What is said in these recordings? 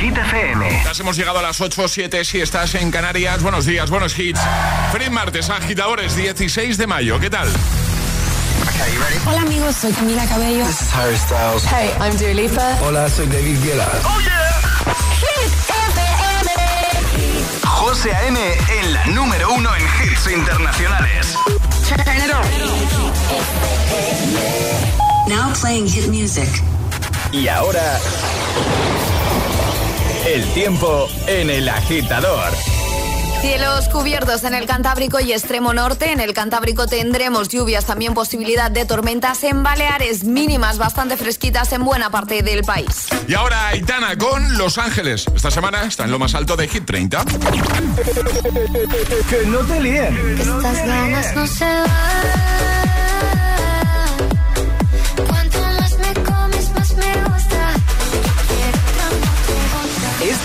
Hit FM. Ya hemos llegado a las 8 7 si estás en Canarias. Buenos días, buenos hits. Feliz martes, agitadores, 16 de mayo. ¿Qué tal? Hola amigos, soy Camila Cabello. This is Harry Styles. Hey, I'm Dua Lipa. Hola, soy David Guetta. Oh yeah. Hit FM. José A.M. en la número uno en hits internacionales. Turn it on. Now playing hit music. Y ahora el tiempo en el agitador. Cielos cubiertos en el Cantábrico y extremo norte. En el Cantábrico tendremos lluvias, también posibilidad de tormentas en Baleares, mínimas bastante fresquitas en buena parte del país. Y ahora Aitana con Los Ángeles. Esta semana está en lo más alto de Hit 30. Que no te líen. Estas ganas no se van.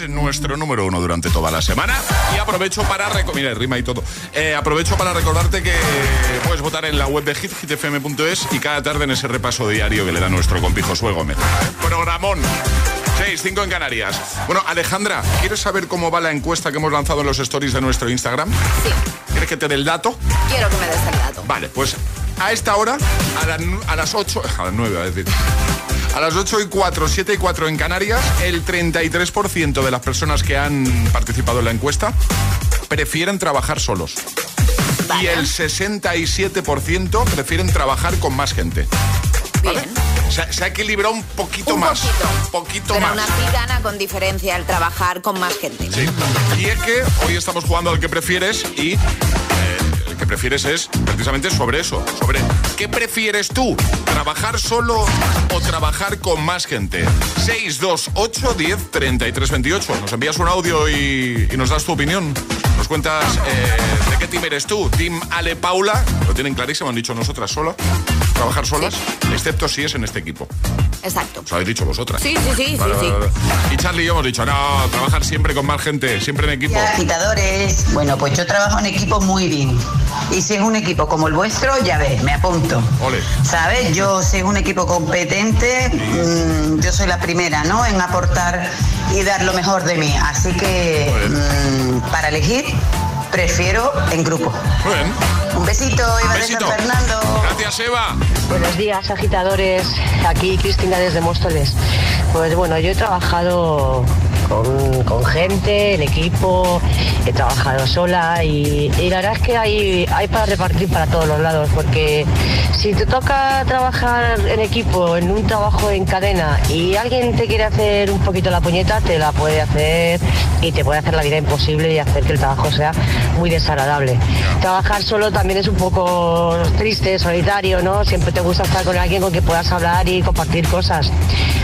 Es nuestro número uno durante toda la semana. Y aprovecho para. Mira, rima y todo. Eh, aprovecho para recordarte que puedes votar en la web de hit, hitfm.es y cada tarde en ese repaso diario que le da nuestro compi Josué Gómez. Programón. 6, 5 en Canarias. Bueno, Alejandra, ¿quieres saber cómo va la encuesta que hemos lanzado en los stories de nuestro Instagram? Sí, ¿Quieres que te dé el dato? quiero que me des el dato. Vale, pues a esta hora, a, la nu- a las 8, a las 9, a decir. A las 8 y 4, 7 y 4 en Canarias, el 33% de las personas que han participado en la encuesta prefieren trabajar solos. Y Vale. el 67% prefieren trabajar con más gente. ¿Vale? Bien. Se, se ha equilibrado un poquito Un más. poquito. Un poquito Pero más. así gana con diferencia el trabajar con más gente. Sí. Y es que hoy estamos jugando al que prefieres y eh, el que prefieres es precisamente sobre eso, sobre qué prefieres tú, trabajar solo o trabajar con más gente. 628 10 33 28. Nos envías un audio y, y nos das tu opinión. Nos cuentas eh, de qué team eres tú. Team Ale Paula, lo tienen clarísimo, han dicho nosotras sola, trabajar solas, excepto si es en este equipo. Exacto. Os habéis dicho vosotras. Sí, sí, sí, Vale, sí, vale, sí. vale. Y Charlie y yo hemos dicho, no, trabajar siempre con más gente, siempre en equipo. Agitadores. Bueno, pues yo trabajo en equipo muy bien. Y si es un equipo como el vuestro, ya ves, me apunto. Ole. ¿Sabes? Yo, si es un equipo competente, mm, yo soy la primera, ¿no? En aportar y dar lo mejor de mí. Así que, mm, para elegir, prefiero en grupo. Muy bien. Un besito, Eva de Besito. San Fernando. Gracias, Eva. Buenos días, agitadores. Aquí Cristina desde Móstoles. Pues bueno, yo he trabajado con, con gente, en equipo, he trabajado sola y, y la verdad es que hay, hay para repartir para todos los lados, porque si te toca trabajar en equipo, en un trabajo en cadena y alguien te quiere hacer un poquito la puñeta, te la puede hacer y te puede hacer la vida imposible y hacer que el trabajo sea muy desagradable. Trabajar solo también es un poco triste, solitario, ¿no? Siempre te gusta estar con alguien con que puedas hablar y compartir cosas.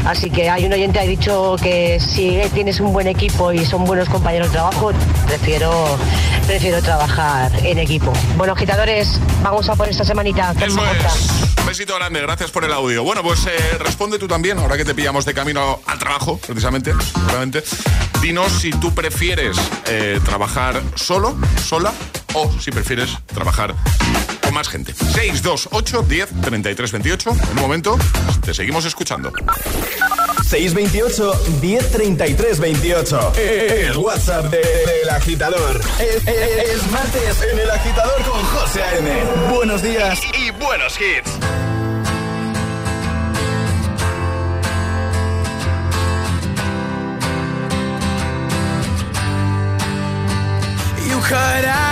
Así que hay un oyente que ha dicho que si tienes un buen equipo y son buenos compañeros de trabajo, prefiero, prefiero trabajar en equipo. Bueno, agitadores, vamos a por esta semanita. Eso es. Un besito grande, gracias por el audio. Bueno, pues eh, responde tú también, ahora que te pillamos de camino al trabajo, precisamente, seguramente. Dinos si tú prefieres eh, trabajar solo, sola, o si prefieres trabajar con más gente. 628 10 33 28. En un momento, te seguimos escuchando. 628 1033 28. El WhatsApp de- del agitador. Es, es- es martes en el agitador con José A.M. Buenos días. Y buenos hits. You cut out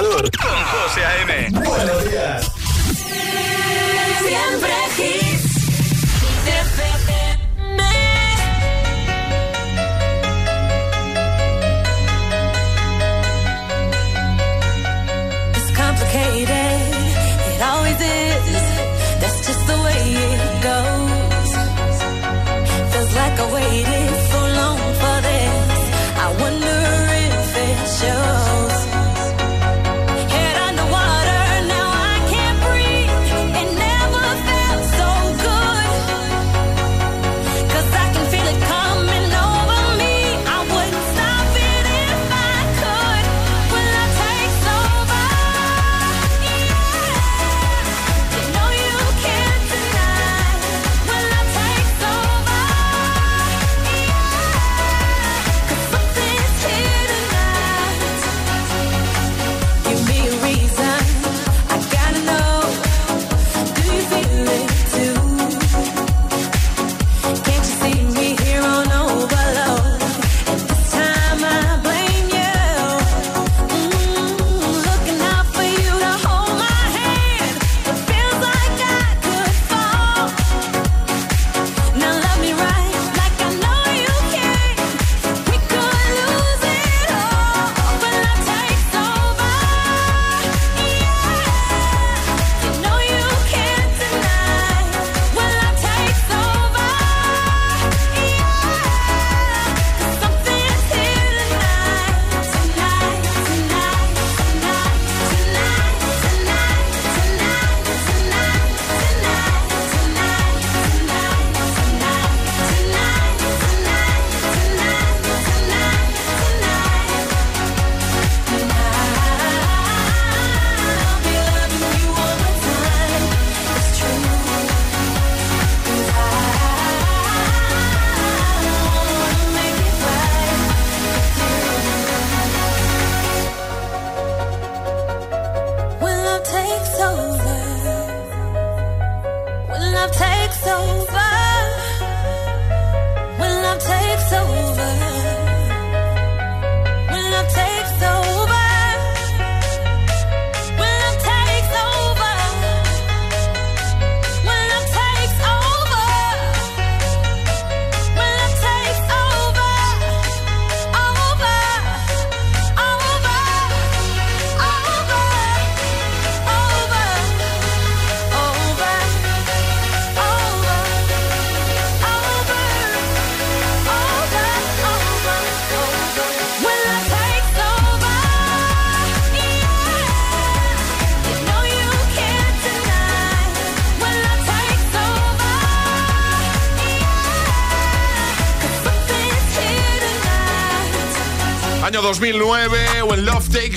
Con José A.M.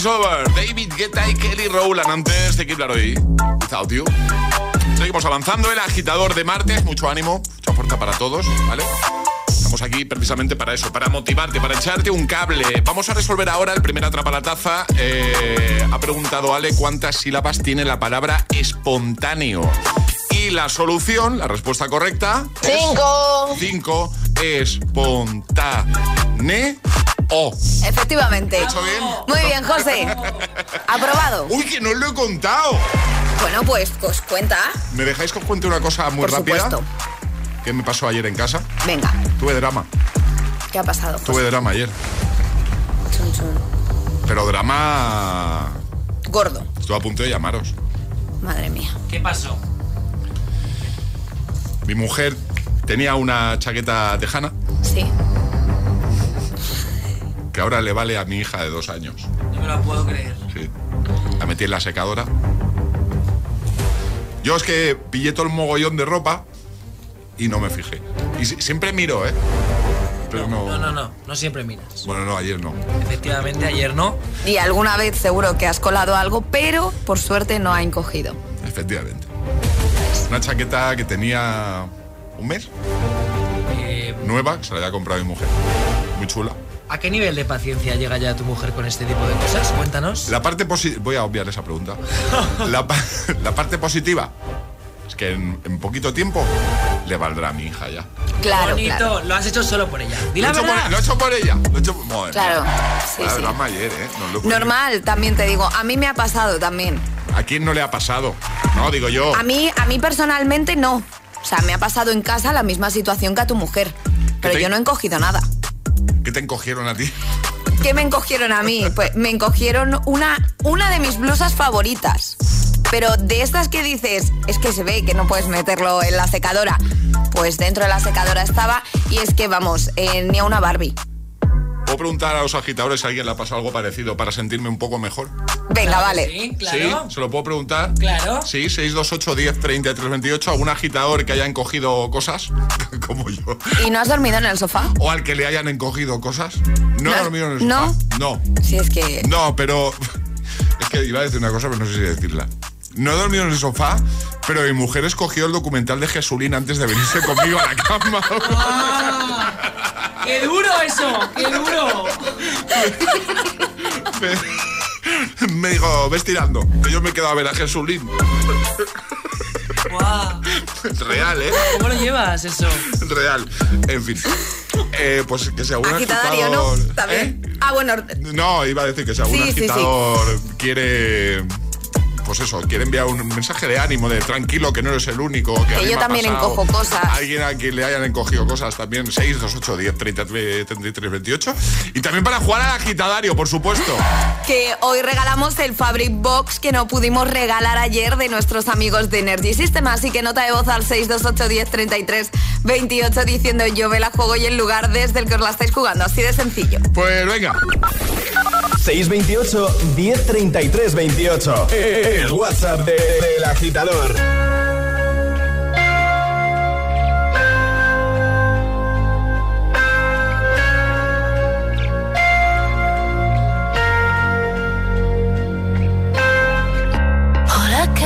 Over. David Guetta y Kelly Rowland antes de Kid Laroi. Without You. Seguimos avanzando, el agitador de martes. Mucho ánimo, mucha fuerza para todos, ¿vale? Estamos aquí precisamente para eso, para motivarte, para echarte un cable. Vamos a resolver ahora el primer atrapa la taza. Eh, ha preguntado Ale cuántas sílabas tiene la palabra espontáneo. Y la solución, la respuesta correcta. Cinco. 5 espontáneo. Efectivamente. ¿Lo he hecho bien? Muy bien, José. Aprobado. Uy, que no lo he contado. Bueno, pues, pues cuenta. ¿Me dejáis que os cuente una cosa muy Por rápida? supuesto. ¿Qué me pasó ayer en casa? Venga, Tuve drama. ¿qué ha pasado? Tuve drama ayer. Chun, chun. Pero drama. Gordo, Estuve a punto de llamaros. madre mía. ¿Qué pasó? Mi mujer tenía una chaqueta tejana Sí. Que ahora le vale a mi hija de dos años. No me lo puedo creer. Sí. La metí en la secadora. Yo es que pillé todo el mogollón de ropa y no me fijé. Y si- siempre miro, ¿eh? Pero no. No, no, no. No siempre miras. Bueno, no, ayer no. Efectivamente, ayer no. Y alguna vez seguro que has colado algo, pero por suerte no ha encogido. Efectivamente. Una chaqueta que tenía un mes, Eh, nueva, que se la había comprado mi mujer. Muy chula. ¿A qué nivel de paciencia llega ya tu mujer con este tipo de cosas? Cuéntanos. La parte positiva. Voy a obviar esa pregunta. La, pa- la parte positiva es que en, en poquito tiempo le valdrá a mi hija ya. Claro, Bonito, claro. lo has hecho solo por ella. Di Lo he, por, lo he hecho por ella. Lo he hecho por- Madre Claro, sí, sí. ayer, ¿eh? No lo- Normal, también te digo. A mí me ha pasado también. ¿A quién no le ha pasado? No, digo yo. A mí, a mí personalmente no. O sea, me ha pasado en casa la misma situación que a tu mujer. Pero te- yo no he encogido nada. ¿Qué te encogieron a ti? ¿Qué me encogieron a mí? Pues me encogieron una, una de mis blusas favoritas. Pero de estas que dices, es que se ve que no puedes meterlo en la secadora. Pues dentro de la secadora estaba y es que, vamos, eh, ni a una Barbie. ¿Puedo preguntar a los agitadores si a alguien le ha pasado algo parecido para sentirme un poco mejor? Venga, vale. Sí, claro. ¿Sí? ¿Se lo puedo preguntar? Claro. Sí, 628 10 33 28. ¿Algún agitador que haya encogido cosas? Como yo. ¿Y no has dormido en el sofá? ¿O al que le hayan encogido cosas? No he No, dormido en el ¿no? sofá. No. Si es que... No, pero. Es que iba a decir una cosa, pero no sé si decirla. No he dormido en el sofá, pero mi mujer escogió el documental de Jesulín antes de venirse conmigo a la cama. ¡Qué duro eso! ¡Qué duro! me, me dijo, ves tirando, que yo me he quedado a ver a Jesulín. Guau. Real, ¿eh? ¿Cómo lo llevas eso? Real. En fin. Eh, pues que si algún ¿no? agitador... También. ¿Eh? Ah, bueno, No, iba a decir que si algún Sí, sí, sí. agitador quiere. Pues eso, quiere enviar un mensaje de ánimo, de tranquilo, que no eres el único. Que, mí yo también pasado. encojo cosas. Alguien a quien le hayan encogido cosas también. 6, 2, 8, 10, 33, 33, 28. Y también para jugar al agitadario, por supuesto. que hoy regalamos el Fabric Box que no pudimos regalar ayer de nuestros amigos de Energy System. Así que nota de voz al 628 10 33 28 diciendo yo me la juego y el lugar desde el que os la estáis jugando. Así de sencillo. Pues venga. 628 1033 28. El WhatsApp de- del agitador. Hola, ¿qué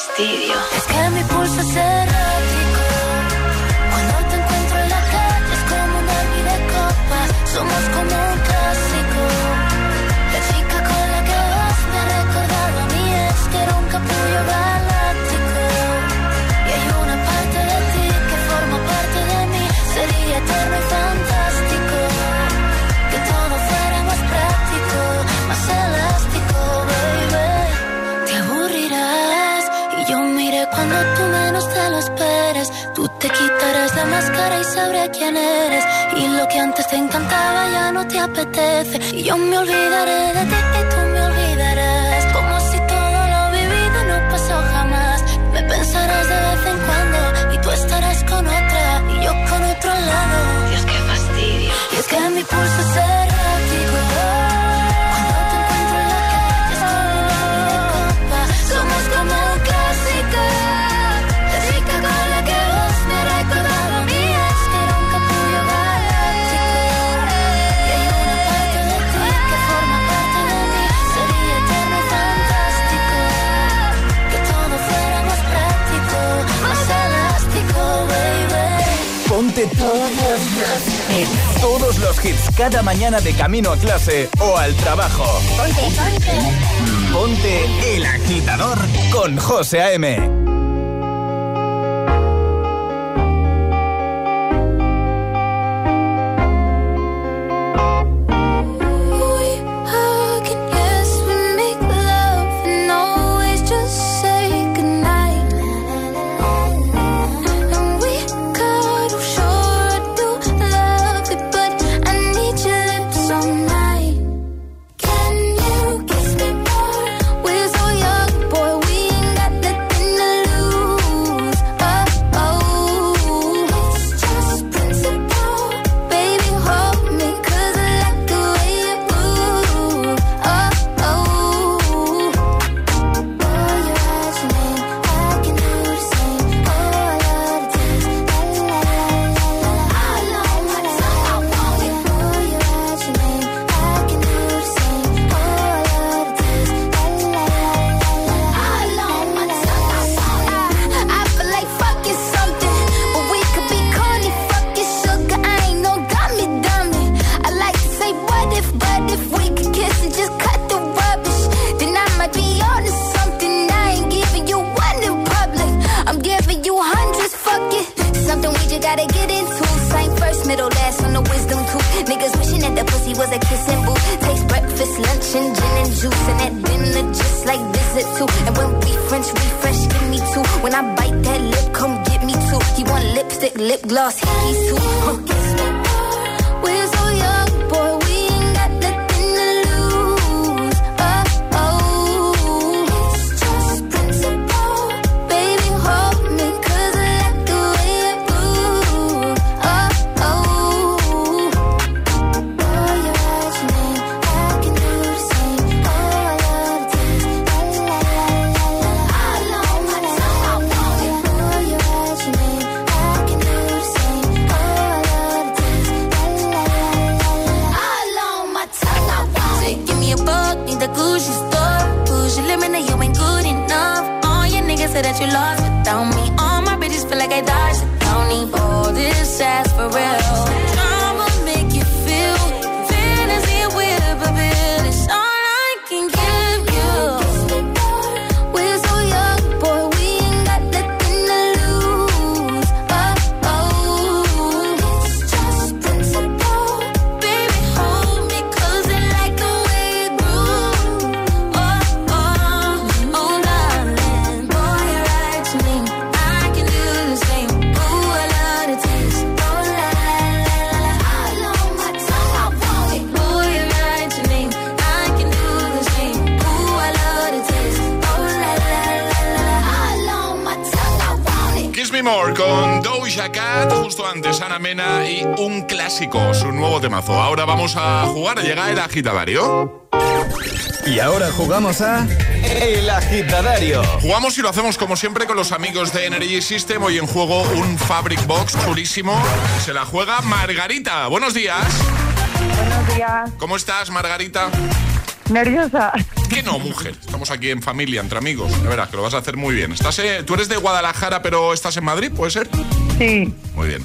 Es que mi pulso es errático. Cuando te encuentro en la calle es como un derby de copas. Somos como un clásico. La chica con la que vas me ha recordado a mí es que era un capullo galáctico. Y hay una parte de ti que forma parte de mí. Sería eterno y fantástico. Cuando tú menos te lo esperes, tú te quitarás la máscara y sabré quién eres. Y lo que antes te encantaba ya no te apetece. Y yo me olvidaré de ti y tú me olvidarás. Como si todo lo vivido no pasó jamás. Me pensarás de vez en cuando y tú estarás con otra y yo con otro lado. Dios, qué fastidio. Y es que mi pulso será todos los hits. Todos los hits cada mañana de camino a clase o al trabajo. Ponte, ponte. Ponte el agitador con José A.M. agitadario? Y ahora jugamos a El Agitadario. Jugamos y lo hacemos como siempre con los amigos de Energy System. Hoy en juego un Fabric Box purísimo. Se la juega Margarita. Buenos días. Buenos días. ¿Cómo estás, Margarita? Nerviosa. qué no, mujer. Estamos aquí en familia, entre amigos. La verás, que lo vas a hacer muy bien. Estás, eh, ¿Tú eres de Guadalajara, pero estás en Madrid, puede ser? Sí. Muy bien.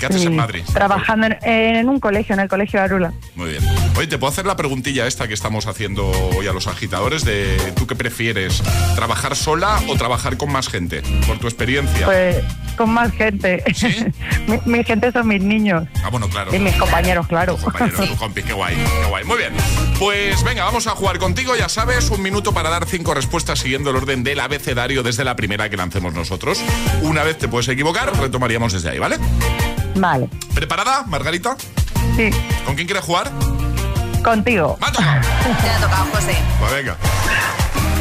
¿Qué haces en Madrid? Trabajando en, en, un colegio, en el Colegio Arula. Muy bien. Oye, ¿te puedo hacer la preguntilla esta que estamos haciendo hoy a los agitadores de tú qué prefieres? ¿Trabajar sola o trabajar con más gente? Por tu experiencia. Pues con más gente. mi, mi gente son mis niños. Ah, bueno, claro. Y mis compañeros, claro. Compañero, tu compi, qué guay, qué guay. Muy bien. Pues venga, vamos a jugar contigo, ya sabes, un minuto para dar cinco respuestas siguiendo el orden del abecedario desde la primera que lancemos nosotros. Una vez te puedes equivocar, retomaríamos desde ahí, ¿vale? Vale. ¿Preparada, Margarita? Sí. ¿Con quién quieres jugar? Contigo. ¡Me ha tocado! Te ha tocado, José. Pues venga.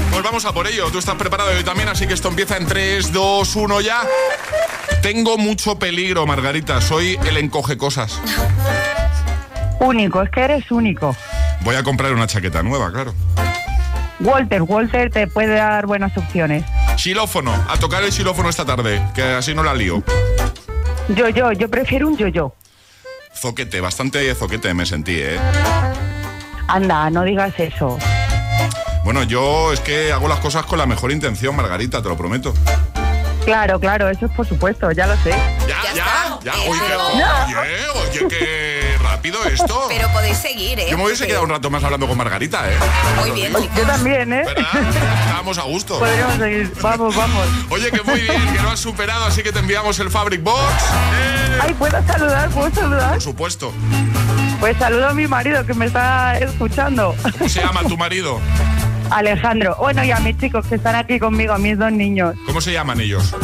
Pues vamos a por ello. Tú estás preparado y yo también, así que esto empieza en 3, 2, 1 ya. Tengo mucho peligro, Margarita. Soy el encoge cosas. Único, es que eres único. Voy a comprar una chaqueta nueva, claro. Walter, Walter te puede dar buenas opciones. Xilófono. A tocar el xilófono esta tarde, que así no la lío. Yo, yo, yo prefiero un yo-yo. Zoquete, bastante zoquete me sentí, ¿eh? Anda, no digas eso. Bueno, yo es que hago las cosas con la mejor intención, Margarita, te lo prometo. Claro, claro, eso es por supuesto, ya lo sé. Ya, ya, ya. Oye, qué, No. oye, oye, qué rápido esto. Pero podéis seguir, ¿eh? Yo me hubiese quedado un rato más hablando con Margarita, ¿eh? Muy bien, Yo también, ¿eh? Estábamos a gusto. Podríamos seguir. Vamos, vamos. Oye, que muy bien, que lo has superado, así que te enviamos el Fabric Box. ¡Eh! Ay, ¿puedo saludar? ¿Puedo saludar? Por supuesto. Pues saludo a mi marido que me está escuchando. ¿Cómo se llama tu marido? Alejandro. Bueno, y a mis chicos que están aquí conmigo, a mis dos niños. ¿Cómo se llaman ellos?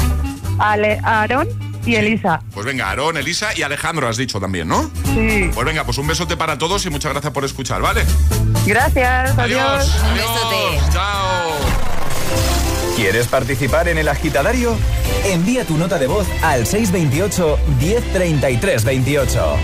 Ale, Aarón y Elisa. Pues venga, Aarón, Elisa y Alejandro has dicho también, ¿no? Sí. Pues venga, pues un besote para todos y muchas gracias por escuchar, ¿vale? Gracias, adiós. Adiós. Chao. ¿Quieres participar en el agitadario? Envía tu nota de voz al 628 1033 28.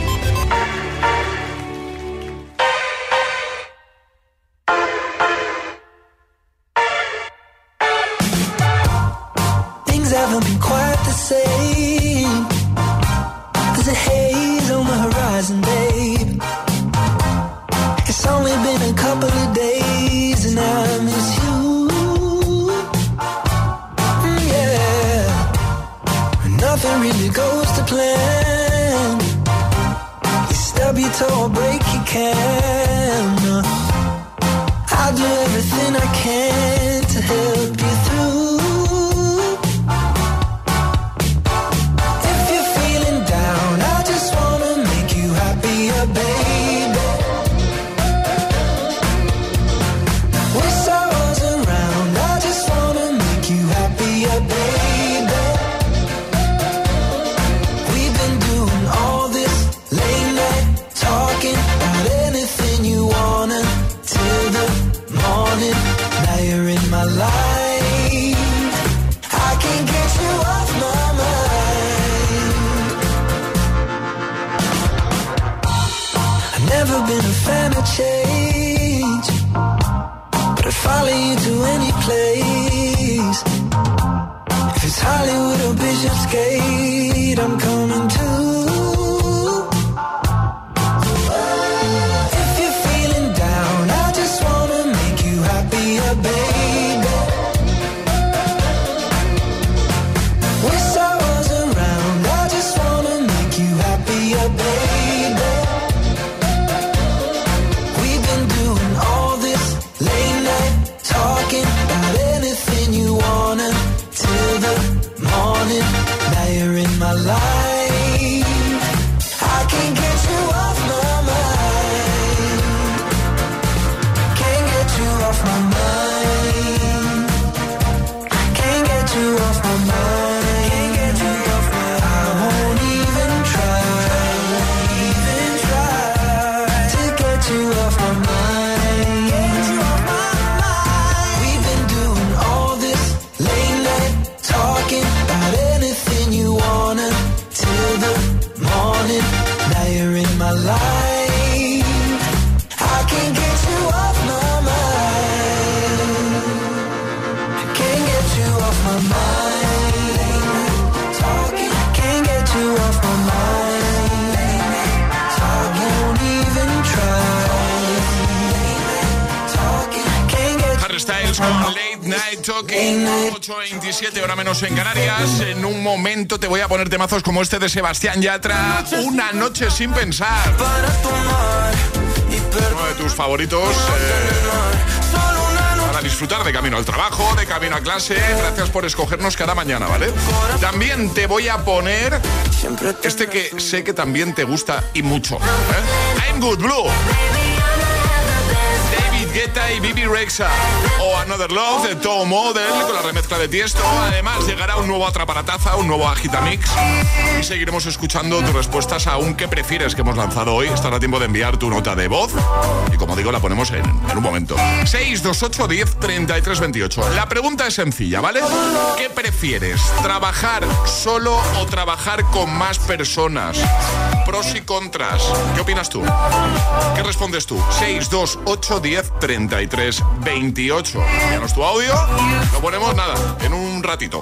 Menos en Canarias. En un momento te voy a poner temazos como este de Sebastián Yatra, Una noche sin pensar. Uno de tus favoritos. eh, para disfrutar de camino al trabajo, de camino a clase. Gracias por escogernos cada mañana, ¿vale? También te voy a poner este que sé que también te gusta y mucho. ¿eh? I'm Good Blue. Guetta y Bibi Rexa. O Another Love de Tom Model con la remezcla de Tiesto. Además, llegará un nuevo Atraparataza, un nuevo Agitamix. Y seguiremos escuchando tus respuestas a un que prefieres que hemos lanzado hoy. Estará tiempo de enviar tu nota de voz. Y como digo, la ponemos en, en un momento. 628 10 33 28. La pregunta es sencilla, ¿vale? ¿Qué prefieres? ¿Trabajar solo o trabajar con más personas? Pros y contras. ¿Qué opinas tú? ¿Qué respondes tú? 628 10 33 28. Envíanos tu audio. Lo ponemos nada, en un ratito.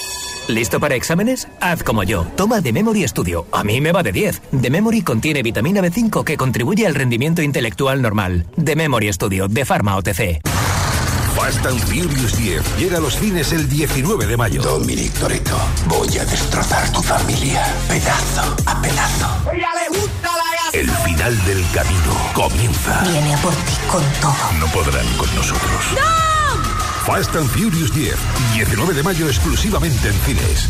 ¿Listo para exámenes? Haz como yo. Toma The Memory Studio. A mí me va de 10. The Memory contiene vitamina B5 que contribuye al rendimiento intelectual normal. The Memory Studio de Pharma OTC. Fast and Furious 10 llega a los cines el 19 de mayo. Dominic Toretto, voy a destrozar tu familia, pedazo a pedazo. El final del camino comienza. Viene a por ti con todo. No podrán con nosotros. Fast and Furious 10, 19 de mayo exclusivamente en cines.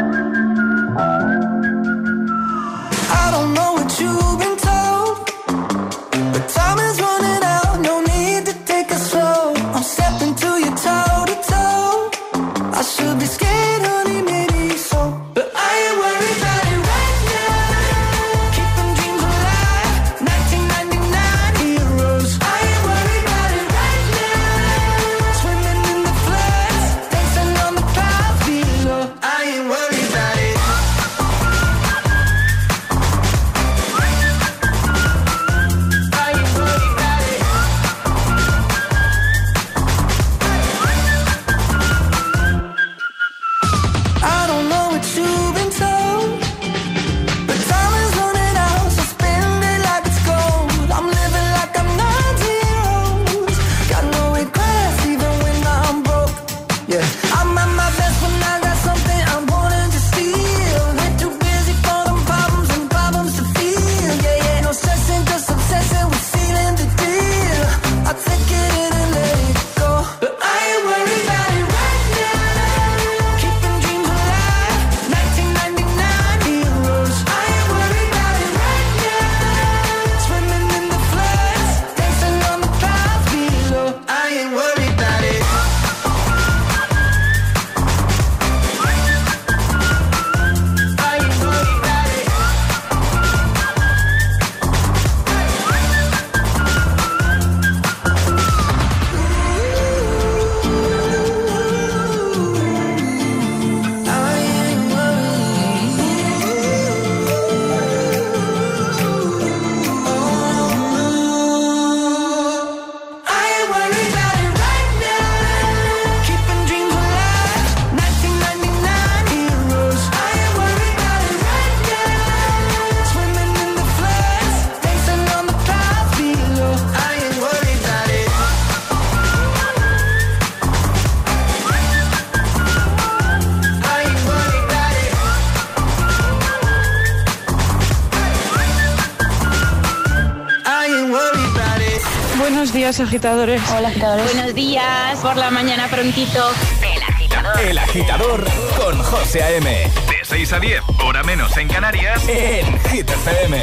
agitadores. Hola, agitadores. Buenos días, por la mañana prontito. El agitador. El agitador con José A.M. De 6 a 10, hora menos en Canarias. En Hit FM.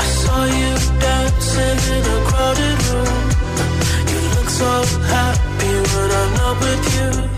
I saw you dancing in a crowded room. You look so happy when I'm not with you.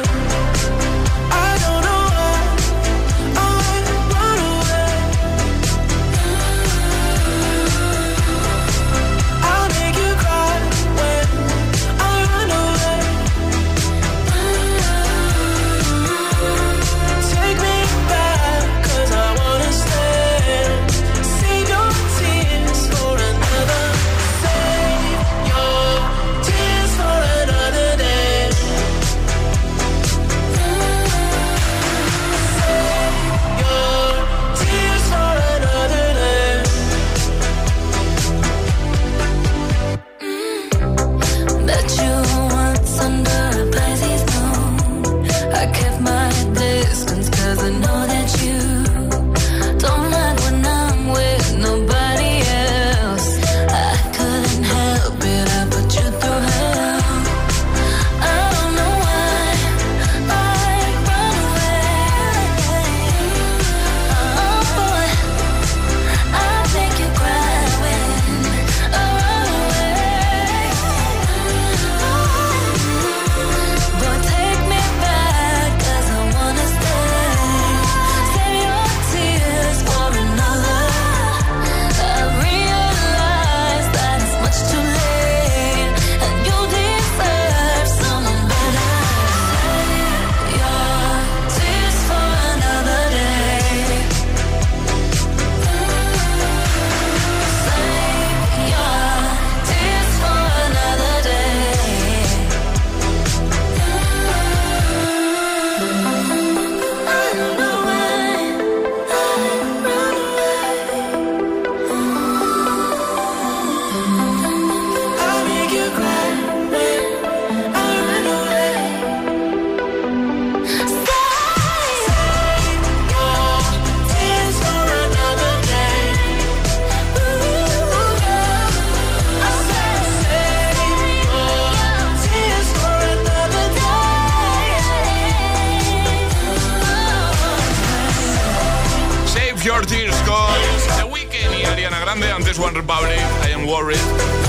Save Your Tears con The Weeknd y Ariana Grande. Antes One Republic, I Am Worried.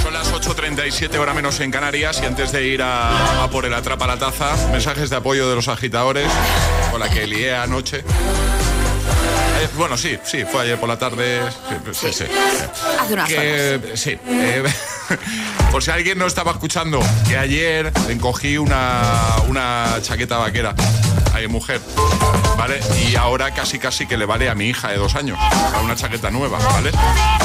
Son las 8.37 hora menos en Canarias y antes de ir a, a por el atrapa la taza, mensajes de apoyo de los agitadores con la que lié anoche. Eh, bueno, sí, sí, fue ayer por la tarde. Sí, sí, sí. Hace unas Que- sí. eh, por si alguien no estaba escuchando, que ayer encogí una, una chaqueta vaquera a mi mujer, ¿vale? Y ahora casi casi que le vale a mi hija de dos años, a una chaqueta nueva, ¿vale?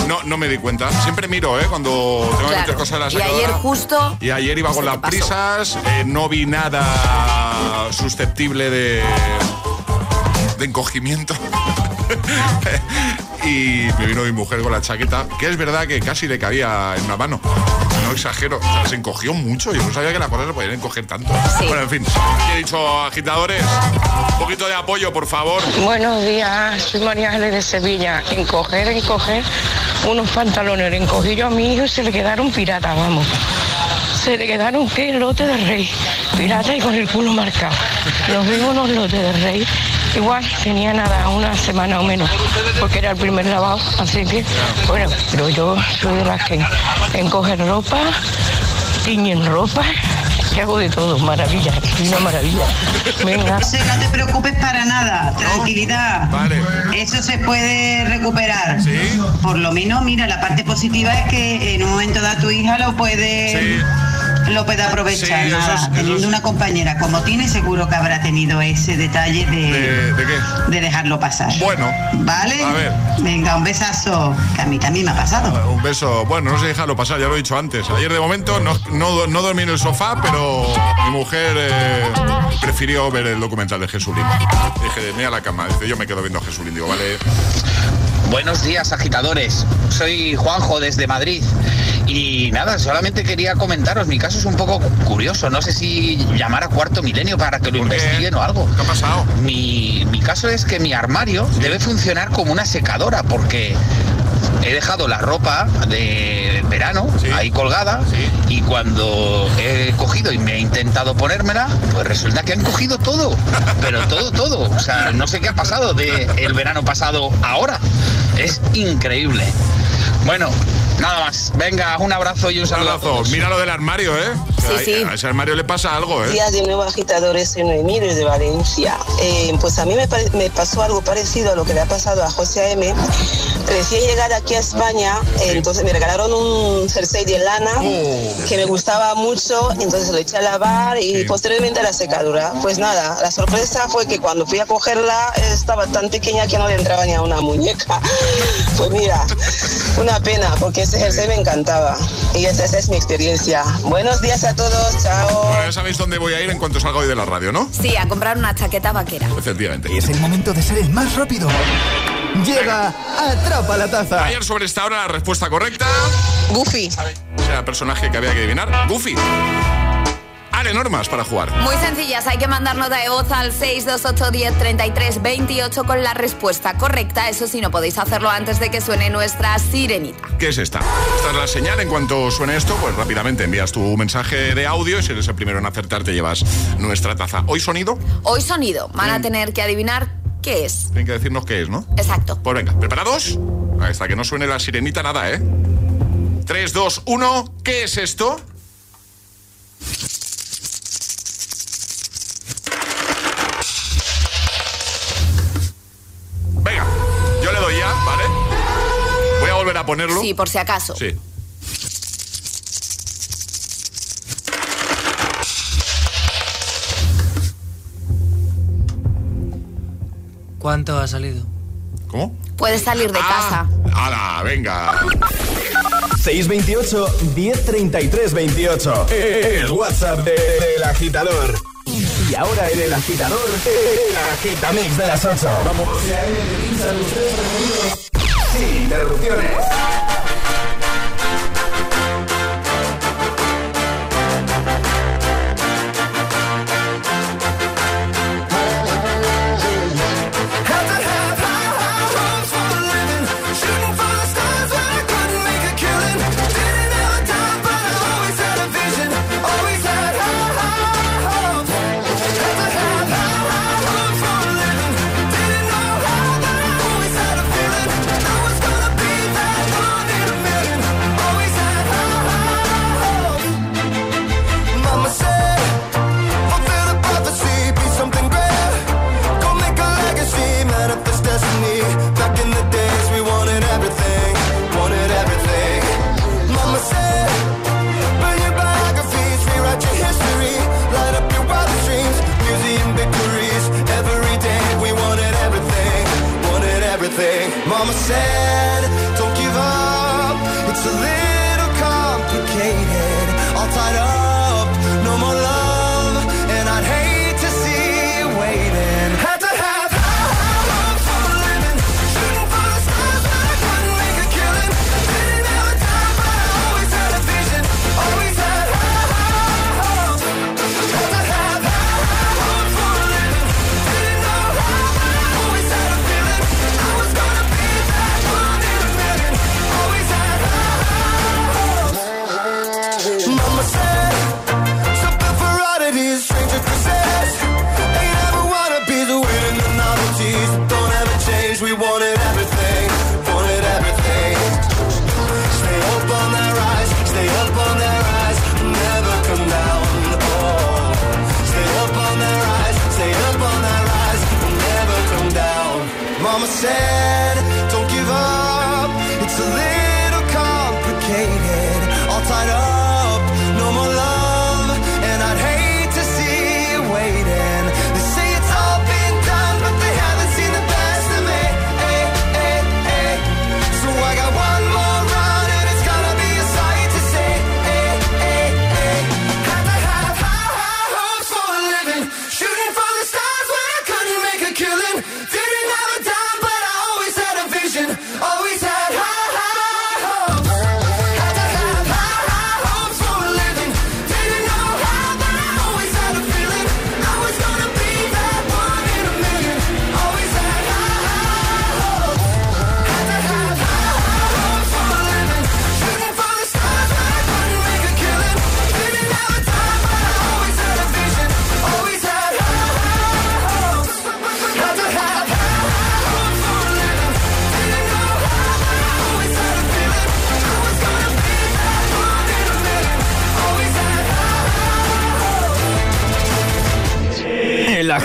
No, no me di cuenta. Siempre miro, ¿eh? Cuando tengo que Claro. meter cosas en la Y sacadora. ayer justo Y ayer iba con las prisas, eh, no vi nada susceptible de, de encogimiento. y me vino mi mujer con la chaqueta, que es verdad que casi le cabía en una mano. No exagero, o sea, se encogió mucho. Yo no sabía que las cosas se podían encoger tanto. Bueno, en fin, he dicho agitadores, un poquito de apoyo, por favor. Buenos días, soy María Ángeles de Sevilla. Encoger, encoger unos pantalones. Le encogí yo a mi hijo y se le quedaron piratas, vamos. Se le quedaron qué lote de rey. Pirata y con el culo marcado. Los mismos unos lotes de rey. Igual tenía nada, una semana o menos, porque era el primer lavado, así que, bueno, pero yo soy de las que encogen ropa, tiñen ropa, que hago de todo, maravilla, una maravilla. Venga. José, no te preocupes para nada, tranquilidad. Vale. Eso se puede recuperar. Por lo menos, mira, la parte positiva es que en un momento dado tu hija lo puede, lo puede aprovechar. Sí, eso nada, es- eso teniendo es- una compañera como tiene, seguro que habrá tenido ese detalle de, ¿De, de qué? de dejarlo pasar. Bueno. ¿Vale? A ver. Venga, un besazo, que a mí también me ha pasado. Un beso. Bueno, no sé dejarlo pasar, ya lo he dicho antes. Ayer de momento no, no, no dormí en el sofá, pero mi mujer eh, prefirió ver el documental de Jesulín. Dije, mira la cama. Dice, yo me quedo viendo a Jesulín. Digo, vale. Buenos días, agitadores. Soy Juanjo desde Madrid. Y nada, solamente quería comentaros, mi caso es un poco curioso, no sé si llamar a cuarto milenio para que lo investiguen o algo. ¿Qué ha pasado? Mi, mi caso es que mi armario debe funcionar como una secadora porque he dejado la ropa de verano ahí colgada y cuando he cogido y me he intentado ponérmela, pues resulta que han cogido todo, pero todo, todo. O sea, no sé qué ha pasado de el verano pasado ahora. Es increíble. Bueno, nada más. Venga, un abrazo y un saludo. a todos. Mira lo del armario, ¿eh? Sí, sí. A ese armario le pasa algo, ¿eh? Días de nuevo agitadores en Emilio de Valencia. Eh, pues a mí me, me pasó algo parecido a lo que le ha pasado a José M. Recién llegada aquí a España, eh, entonces me regalaron un jersey de lana que me gustaba mucho, entonces lo eché a lavar y posteriormente a la secadura. Pues nada, la sorpresa fue que cuando fui a cogerla estaba tan pequeña que no le entraba ni a una muñeca. Pues mira, una pena porque ese jersey me encantaba y esa, esa es mi experiencia. Buenos días a todos, chao. Bueno, ya sabéis dónde voy a ir en cuanto salga hoy de la radio, ¿no? Sí, a comprar una chaqueta vaquera. Efectivamente. Es el momento de ser el más rápido. Llega Atrapa la Taza. Ayer sobre esta hora la respuesta correcta. Goofy. Era el personaje que había que adivinar. Goofy. Ale, normas para jugar. Muy sencillas, hay que mandar nota de voz al 628103328 con la respuesta correcta. Eso sí, no podéis hacerlo antes de que suene nuestra sirenita. ¿Qué es esta? Esta es la señal. En cuanto suene esto, pues rápidamente envías tu mensaje de audio y si eres el primero en acertar te llevas nuestra taza. ¿Hoy sonido? Hoy sonido, van a tener que adivinar qué es. Tienen que decirnos qué es, ¿no? Exacto. Pues venga, ¿preparados? Hasta que no suene la sirenita nada, ¿eh? 3, 2, 1. ¿Qué es esto? Ponerlo. Sí, por si acaso. Sí. ¿Cuánto ha salido? ¿Cómo? Puedes salir de casa. ¡Hala, venga! 628 1033 28. El WhatsApp de- del agitador. Y ahora en el agitador, el agitamix de las 8. Vamos. Sin interrupciones.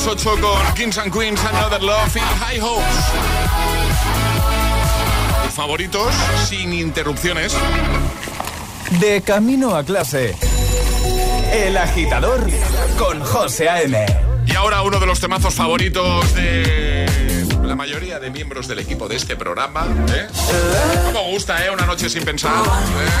Las 8 con Kings and Queens, Another Love y High Hopes. Favoritos sin interrupciones. De camino a clase. El agitador con José A.M. Y ahora uno de los temazos favoritos de la mayoría de miembros del equipo de este programa. ¿eh? Como gusta, ¿eh? Una noche sin pensar. ¿eh?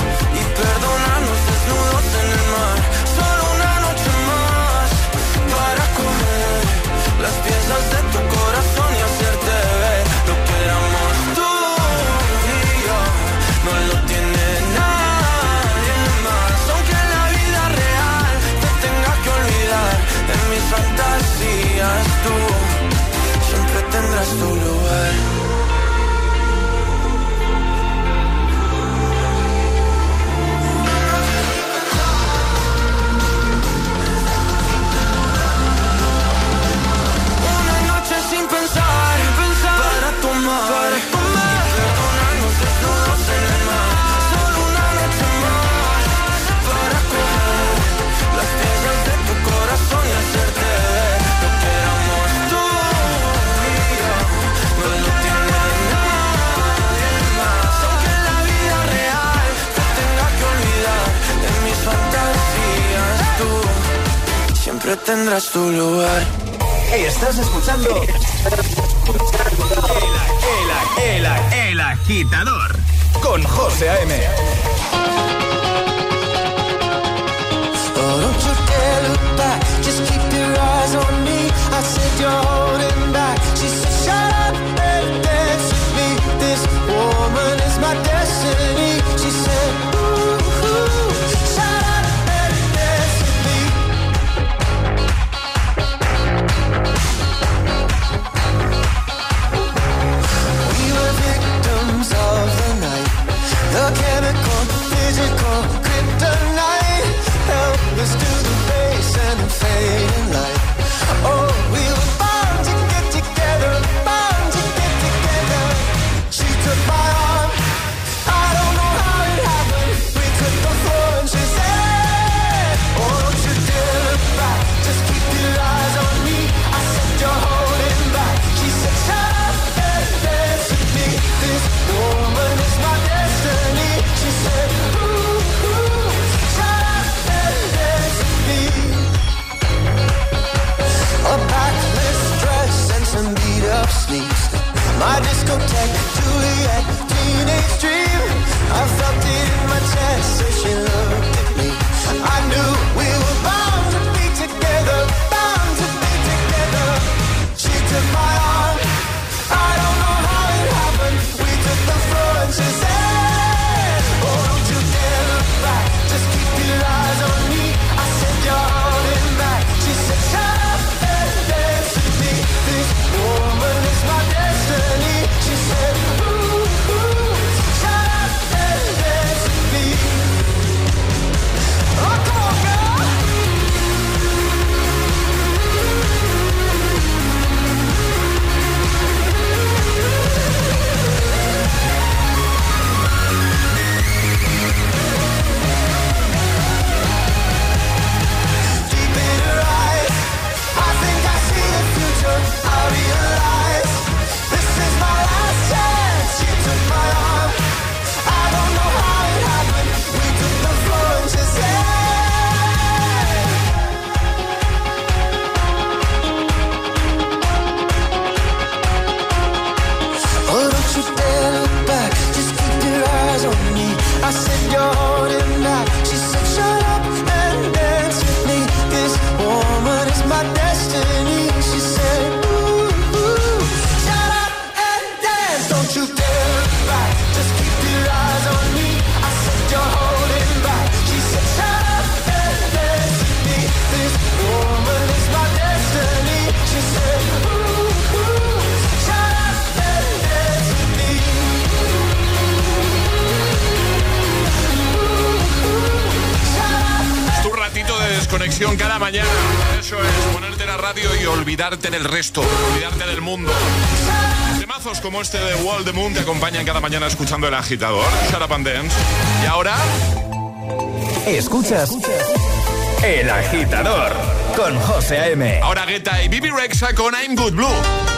cada mañana. Eso es, ponerte la radio y olvidarte del resto, olvidarte del mundo. Temazos como este de Wall the Moon te acompañan cada mañana escuchando el agitador, Shut Up and Dance. Y ahora... Escuchas El agitador con José A.M. Ahora Guetta y Bibi Rexa con I'm Good Blue.